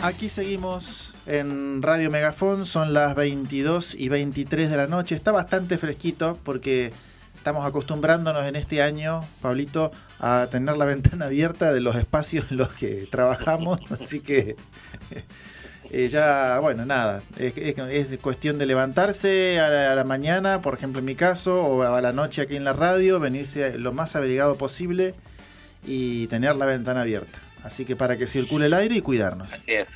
Aquí seguimos en Radio Megafón, son las 22 y 23 de la noche. Está bastante fresquito porque estamos acostumbrándonos en este año, Pablito, a tener la ventana abierta de los espacios en los que trabajamos. Así que eh, ya, bueno, nada, es, cuestión de levantarse a la, mañana, por ejemplo en mi caso, o a la noche aquí en la radio, venirse lo más abrigado posible y tener la ventana abierta. Así que para que circule el aire y cuidarnos. Así es.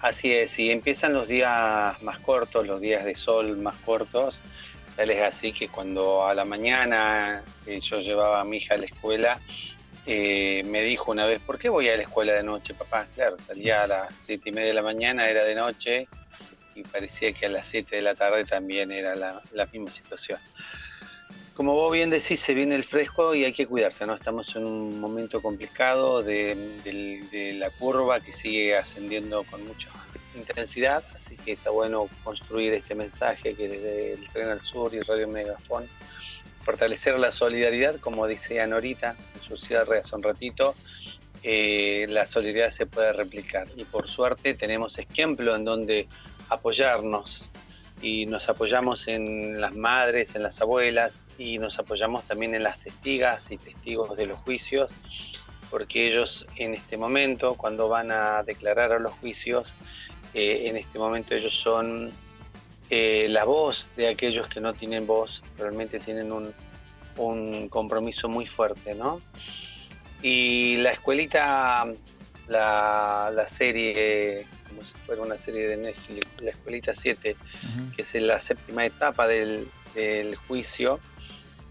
Así es, y empiezan los días más cortos, los días de sol más cortos. Tal es así que cuando a la mañana eh, yo llevaba a mi hija a la escuela, eh, me dijo una vez, ¿por qué voy a la escuela de noche, papá? Claro, salía a las siete y media de la mañana, era de noche, y parecía que a las siete de la tarde también era la misma situación como vos bien decís, se viene el fresco y hay que cuidarse, ¿no? Estamos en un momento complicado de, la curva que sigue ascendiendo con mucha intensidad, así que está bueno construir este mensaje que desde el Tren al Sur y Radio Megafón, fortalecer la solidaridad, como dice Anorita en su cierre hace un ratito, eh, la solidaridad se puede replicar y por suerte tenemos ejemplo en donde apoyarnos y nos apoyamos en las madres, en las abuelas, y nos apoyamos también en las testigas y testigos de los juicios, porque ellos en este momento, cuando van a declarar a los juicios, eh, en este momento ellos son eh, la voz de aquellos que no tienen voz, realmente tienen un, un compromiso muy fuerte, ¿no? Y la escuelita, la, la serie, como si fuera una serie de Netflix, la escuelita 7, que es la séptima etapa del, del juicio,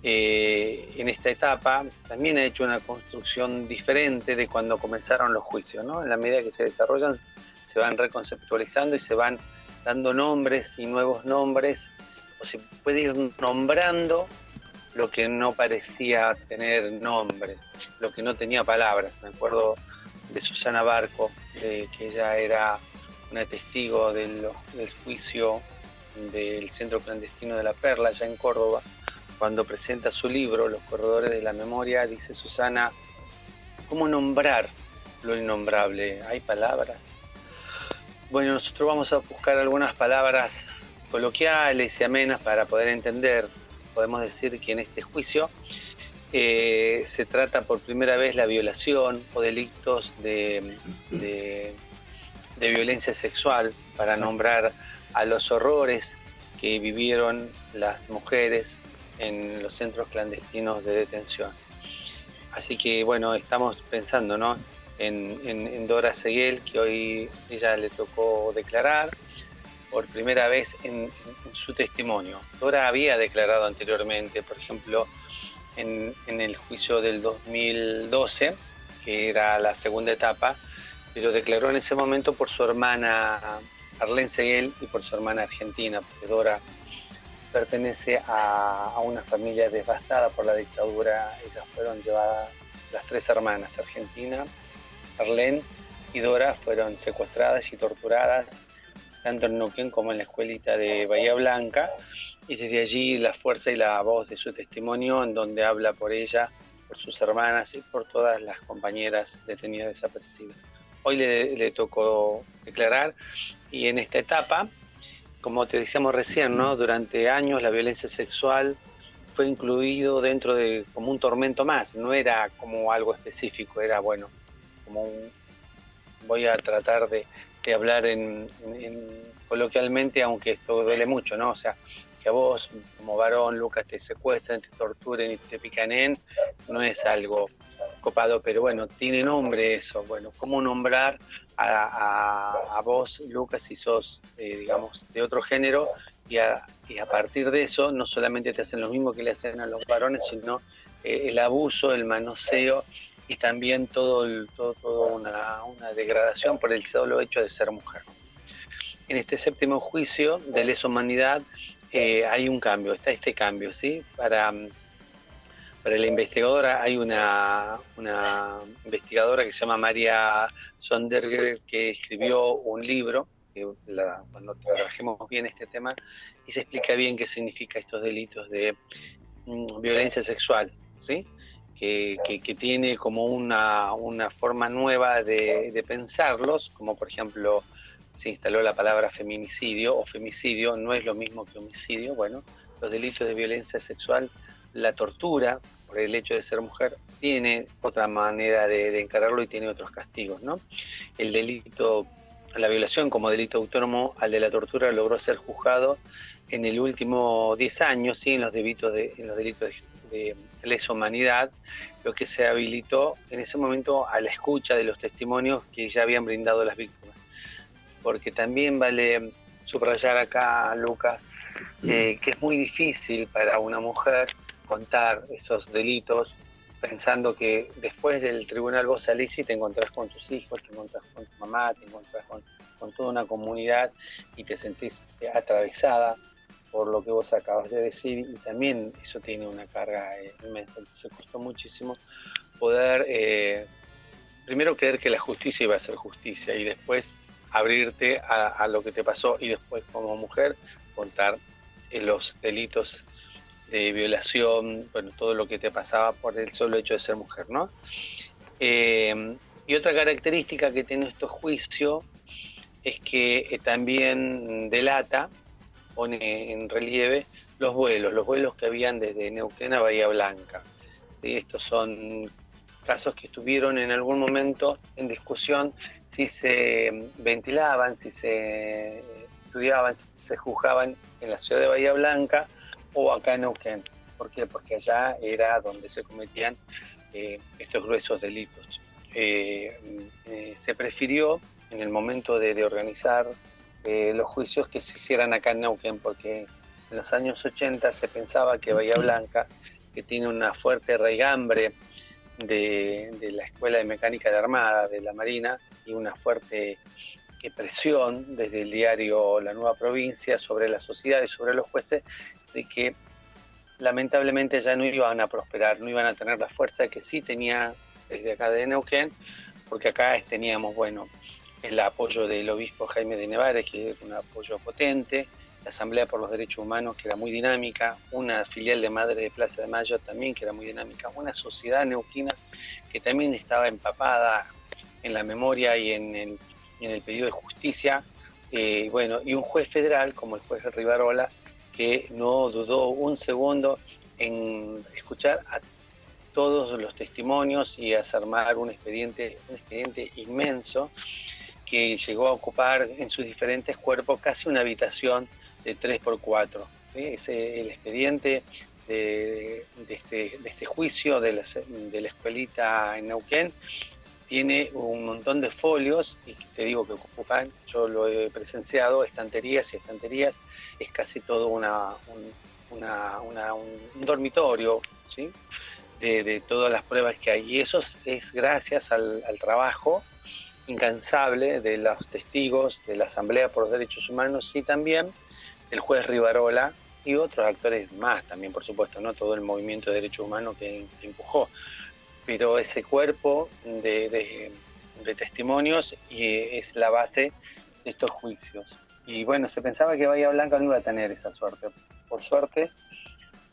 eh, en esta etapa también ha hecho una construcción diferente de cuando comenzaron los juicios, ¿no? En la medida que se desarrollan, se van reconceptualizando y se van dando nombres y nuevos nombres, o se puede ir nombrando lo que no parecía tener nombre, lo que no tenía palabras. Me acuerdo de Susana Barco, que ella era una testigo del, del juicio del Centro Clandestino de la Perla, allá en Córdoba, cuando presenta su libro, Los Corredores de la Memoria, dice Susana, ¿cómo nombrar lo innombrable? ¿Hay palabras? Bueno, nosotros vamos a buscar algunas palabras coloquiales y amenas para poder entender. Podemos decir que en este juicio eh, se trata por primera vez la violación o delitos de, de, violencia sexual para nombrar a los horrores que vivieron las mujeres en los centros clandestinos de detención. Así que bueno, estamos pensando ¿no? en, Dora Seguel, que hoy ella le tocó declarar por primera vez en, su testimonio. Dora había declarado anteriormente, por ejemplo, en, el juicio del 2012, que era la segunda etapa, pero declaró en ese momento por su hermana Arlene Seguel y por su hermana argentina, porque Dora pertenece a, una familia devastada por la dictadura. Ellas fueron llevadas, las tres hermanas, Argentina, Arlene y Dora, fueron secuestradas y torturadas, tanto en Neuquén como en la escuelita de Bahía Blanca. Y desde allí la fuerza y la voz de su testimonio, en donde habla por ella, por sus hermanas y por todas las compañeras detenidas desaparecidas. Hoy le, tocó declarar y en esta etapa como te decíamos recién, ¿no? Durante años la violencia sexual fue incluido dentro de como un tormento más, no era como algo específico, era bueno, como un, voy a tratar de, hablar en, coloquialmente, aunque esto duele mucho, ¿no? O sea, que a vos como varón, Lucas, te secuestren, te torturen y te picanen, no es algo copado, pero bueno, tiene nombre eso, bueno, ¿cómo nombrar a, vos, Lucas, si sos, eh, digamos, de otro género, y a, partir de eso no solamente te hacen lo mismo que le hacen a los varones, sino eh, el abuso, el manoseo y también todo, todo, una, degradación por el solo hecho de ser mujer. En este séptimo juicio de lesa humanidad eh, hay un cambio, está este cambio, ¿sí? Para para la investigadora hay una, una investigadora que se llama María Sonderger que escribió un libro, cuando trabajemos bien este tema, y se explica bien qué significa estos delitos de mm, violencia sexual, ¿sí? Que, que, tiene como una, una forma nueva de, de, pensarlos, como por ejemplo se instaló la palabra feminicidio o femicidio, no es lo mismo que homicidio, bueno, los delitos de violencia sexual, la tortura por el hecho de ser mujer tiene otra manera de, de encararlo y tiene otros castigos, ¿no? El delito, la violación como delito autónomo al de la tortura logró ser juzgado en el último 10 años, ¿sí? en los delitos de, en los delitos de de lesa humanidad, lo que se habilitó en ese momento a la escucha de los testimonios que ya habían brindado las víctimas. Porque también vale subrayar acá, Lucas, eh, que es muy difícil para una mujer contar esos delitos pensando que después del tribunal vos salís y te encontrás con tus hijos, te encontrás con tu mamá, te encontrás con, con toda una comunidad y te sentís atravesada por lo que vos acabas de decir y también eso tiene una carga eh, inmensa. Entonces costó muchísimo poder, eh, primero creer que la justicia iba a ser justicia y después abrirte a, lo que te pasó y después como mujer contar eh, los delitos de violación, bueno, todo lo que te pasaba por el solo hecho de ser mujer, ¿no? y otra característica que tiene estos juicios es que también delata pone en relieve los vuelos, los vuelos que habían desde Neuquén a Bahía Blanca. Estos son casos que estuvieron en algún momento en discusión si se ventilaban, si se estudiaban, si se juzgaban en la ciudad de Bahía Blanca o acá en Neuquén. ¿Por qué? Porque allá era donde se cometían eh, estos gruesos delitos. Eh, eh, se prefirió en el momento de, de organizar eh, los juicios que se hicieran acá en Neuquén, porque en los años 80 se pensaba que Bahía Blanca, que tiene una fuerte raigambre de, la Escuela de Mecánica de Armada, de la Marina, y una fuerte eh, presión desde el diario La Nueva Provincia sobre la sociedad y sobre los jueces, de que lamentablemente ya no iban a prosperar, no iban a tener la fuerza que sí tenía desde acá de Neuquén, porque acá teníamos, bueno, el apoyo del obispo Jaime de Nevares, que es un apoyo potente, la Asamblea por los Derechos Humanos, que era muy dinámica, una filial de Madre de Plaza de Mayo también, que era muy dinámica, una sociedad neuquina que también estaba empapada en la memoria y en el, en el pedido de justicia, eh, bueno, y un juez federal como el juez Rivarola, que no dudó un segundo en escuchar a todos los testimonios y desarmar un expediente, un expediente inmenso que llegó a ocupar en sus diferentes cuerpos casi una habitación de 3x4. Es el expediente de, este, de, este, juicio de la, de la escuelita en Neuquén tiene un montón de folios y te digo que ocupan, yo lo he presenciado, estanterías y estanterías, es casi todo una, un, un dormitorio ¿sí? de, todas las pruebas que hay. Y eso es gracias al trabajo incansable de los testigos de la Asamblea por los Derechos Humanos y también el juez Rivarola y otros actores más también, por supuesto, no todo el movimiento de derechos humanos que, empujó, pero ese cuerpo de, testimonios y es la base de estos juicios. Y bueno, se pensaba que Bahía Blanca no iba a tener esa suerte. Por suerte,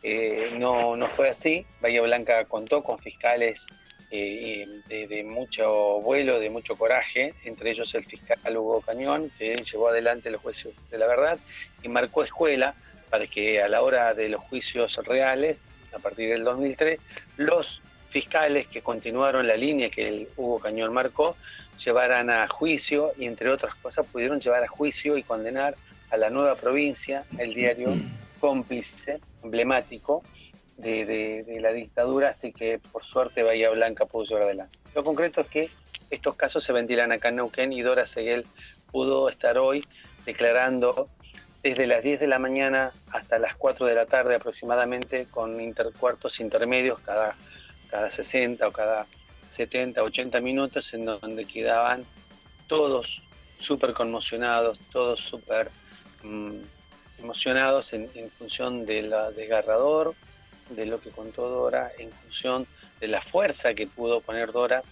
eh, no, no fue así. Bahía Blanca contó con fiscales eh, de, mucho vuelo, de mucho coraje, entre ellos el fiscal Hugo Cañón, que llevó adelante los juicios de la verdad y marcó escuela para que a la hora de los juicios reales, a partir del 2003, los fiscales que continuaron la línea que el Hugo Cañón marcó, llevaran a juicio y entre otras cosas pudieron llevar a juicio y condenar a la nueva provincia, el diario cómplice, emblemático, de, la dictadura, así que por suerte Bahía Blanca pudo llevar adelante. Lo concreto es que estos casos se ventilan acá en Neuquén y Dora Seguel pudo estar hoy declarando desde las 10 de la mañana hasta las 4 de la tarde aproximadamente con intercuartos intermedios cada, cada 60 o cada 70, 80 minutos en donde quedaban todos súper conmocionados, todos súper mm, emocionados en, en, función de la desgarrador de lo que contó Dora en función de la fuerza que pudo poner Dora.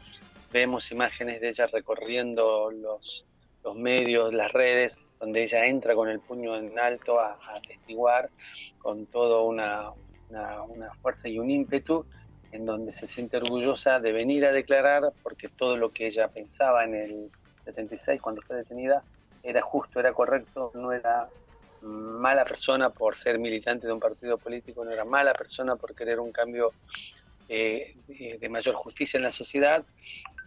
Vemos imágenes de ella recorriendo los, los medios, las redes, donde ella entra con el puño en alto a, atestiguar con toda una, una, fuerza y un ímpetu en donde se siente orgullosa de venir a declarar porque todo lo que ella pensaba en el 76 cuando fue detenida era justo, era correcto, no era mala persona por ser militante de un partido político, no era mala persona por querer un cambio eh, de mayor justicia en la sociedad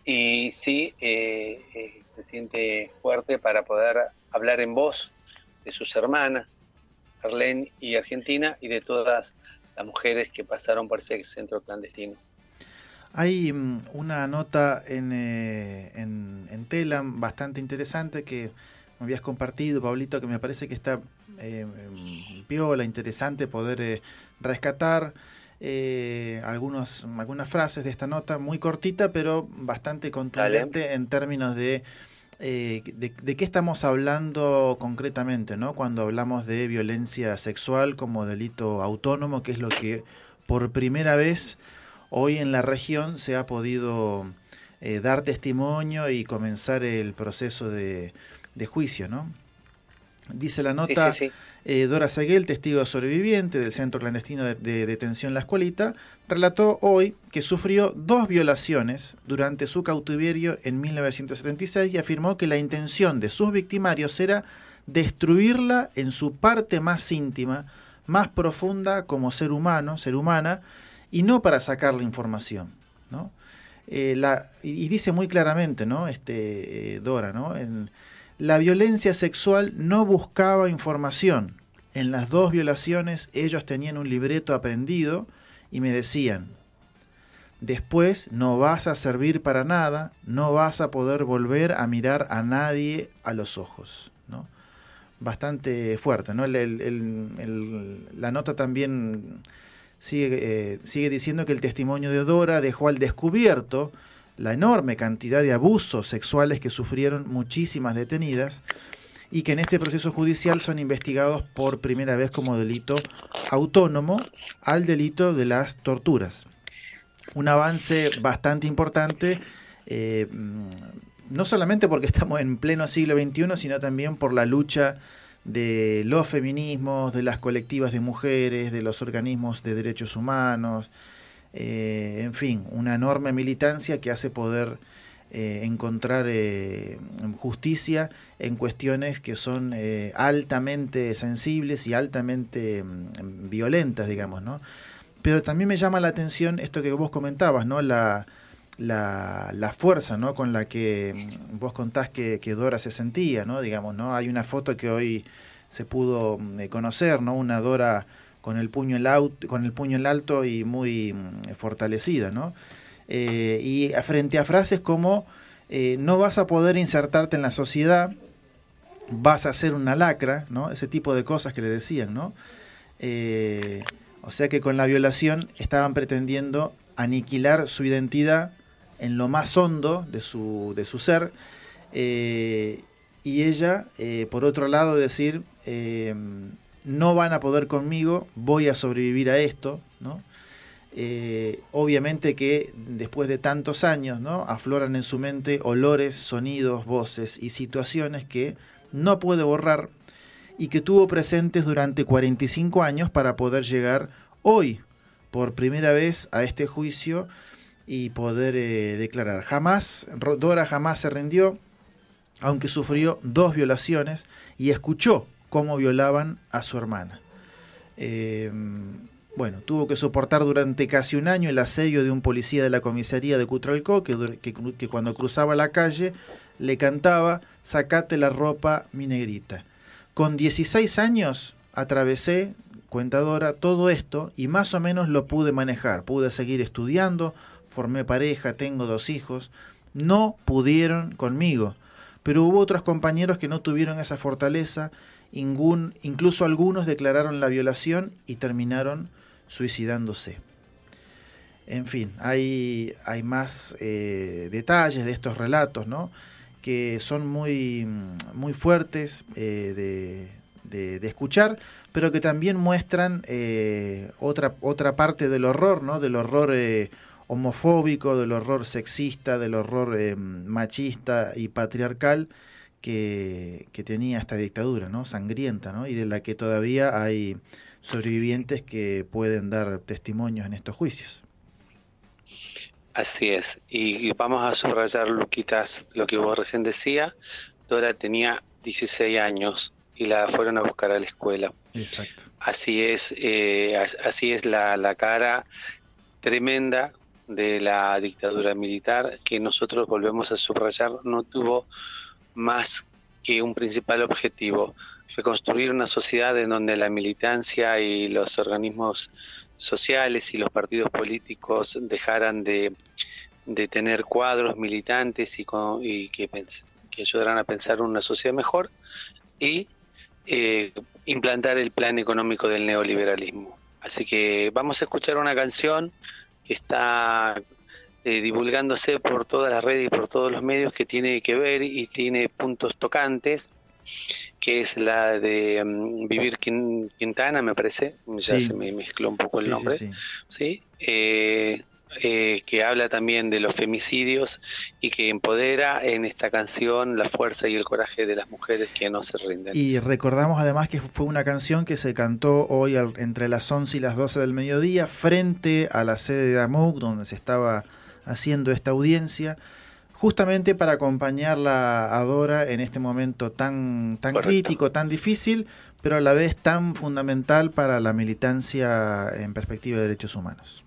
y sí eh, eh, se siente fuerte para poder hablar en voz de sus hermanas, Arlene y Argentina, y de todas las mujeres que pasaron por ese centro clandestino. Hay mm, una nota en, en, en Telam bastante interesante que me habías compartido, Pablito, que me parece que está eh, piola, interesante poder eh, rescatar eh, algunos, algunas frases de esta nota, muy cortita, pero bastante contundente en términos de, eh, de, de, qué estamos hablando concretamente, ¿no? Cuando hablamos de violencia sexual como delito autónomo, que es lo que por primera vez hoy en la región se ha podido dar testimonio y comenzar el proceso de, de juicio, ¿no? Dice la nota, eh, Dora Seguel, testigo sobreviviente del centro clandestino de, detención La Escuelita, relató hoy que sufrió dos violaciones durante su cautiverio en 1976 y afirmó que la intención de sus victimarios era destruirla en su parte más íntima, más profunda como ser humano, ser humana, y no para sacar la información. ¿no? Eh, la, y, dice muy claramente, ¿no? Este, eh, Dora, ¿no? En, la violencia sexual no buscaba información. En las dos violaciones ellos tenían un libreto aprendido y me decían, después no vas a servir para nada, no vas a poder volver a mirar a nadie a los ojos. ¿no? Bastante fuerte. ¿no? la nota también sigue, eh, sigue diciendo que el testimonio de Dora dejó al descubierto la enorme cantidad de abusos sexuales que sufrieron muchísimas detenidas y que en este proceso judicial son investigados por primera vez como delito autónomo al delito de las torturas. Un avance bastante importante, eh, no solamente porque estamos en pleno siglo XXI, sino también por la lucha de los feminismos, de las colectivas de mujeres, de los organismos de derechos humanos, eh, en fin, una enorme militancia que hace poder eh, encontrar eh, justicia en cuestiones que son altamente sensibles y altamente mm, violentas, digamos, ¿no? Pero también me llama la atención esto que vos comentabas, ¿no? La, la, la fuerza, ¿no? Con la que mm, vos contás que, que Dora se sentía, ¿no? Digamos, ¿no? Hay una foto que hoy se pudo mm, conocer, ¿no? Una Dora con el puño en, alto, con el puño en alto y muy mm, fortalecida, ¿no? Eh, y frente a frases como eh, no vas a poder insertarte en la sociedad, vas a ser una lacra, ¿no? Ese tipo de cosas que le decían, ¿no? Eh, o sea que con la violación estaban pretendiendo aniquilar su identidad en lo más hondo de su, de su ser. y ella, por otro lado, decir, no van a poder conmigo, voy a sobrevivir a esto, ¿no? Eh, obviamente que después de tantos años, ¿no? Afloran en su mente olores, sonidos, voces y situaciones que no puede borrar y que tuvo presentes durante 45 años para poder llegar hoy por primera vez a este juicio y poder eh, declarar. Jamás, Dora jamás se rindió, aunque sufrió dos violaciones y escuchó cómo violaban a su hermana. Em, bueno, tuvo que soportar durante casi un año el asedio de un policía de la comisaría de Cutralcó que, cuando cruzaba la calle le cantaba Sacate la ropa, mi negrita. Con 16 años atravesé, cuentadora, todo esto y más o menos lo pude manejar. Pude seguir estudiando, formé pareja, tengo dos hijos. No pudieron conmigo, pero hubo otros compañeros que no tuvieron esa fortaleza incluso algunos declararon la violación y terminaron suicidándose. En fin, hay, más eh, detalles de estos relatos, ¿no? que son muy, fuertes eh, de, de, escuchar, pero que también muestran eh, otra, otra parte del horror, ¿no? del horror homofóbico, del horror sexista, del horror machista y patriarcal que, tenía esta dictadura, ¿no? Sangrienta, ¿no? Y de la que todavía hay sobrevivientes que pueden dar testimonios en estos juicios. Así es. Y vamos a subrayar, Luquitas, lo que vos recién decía. Dora tenía 16 años y la fueron a buscar a la escuela. Exacto. Así es, eh, así es la, la cara tremenda de la dictadura militar que nosotros volvemos a subrayar no tuvo más que un principal objetivo, reconstruir una sociedad en donde la militancia y los organismos sociales y los partidos políticos dejaran de, de tener cuadros militantes y, y que, que ayudaran a pensar una sociedad mejor y eh, implantar el plan económico del neoliberalismo. Así que vamos a escuchar una canción que está eh, divulgándose por todas las redes y por todos los medios que tiene que ver y tiene puntos tocantes, que es la de mm, Vivir Quintana, me parece, ya se me mezcló un poco el nombre, sí, eh, eh, que habla también de los femicidios y que empodera en esta canción la fuerza y el coraje de las mujeres que no se rinden. Y recordamos además que fue una canción que se cantó hoy entre las 11 y las 12 del mediodía frente a la sede de AMUC, donde se estaba haciendo esta audiencia justamente para acompañarla a Dora en este momento tan, tan crítico, tan difícil, pero a la vez tan fundamental para la militancia en perspectiva de derechos humanos.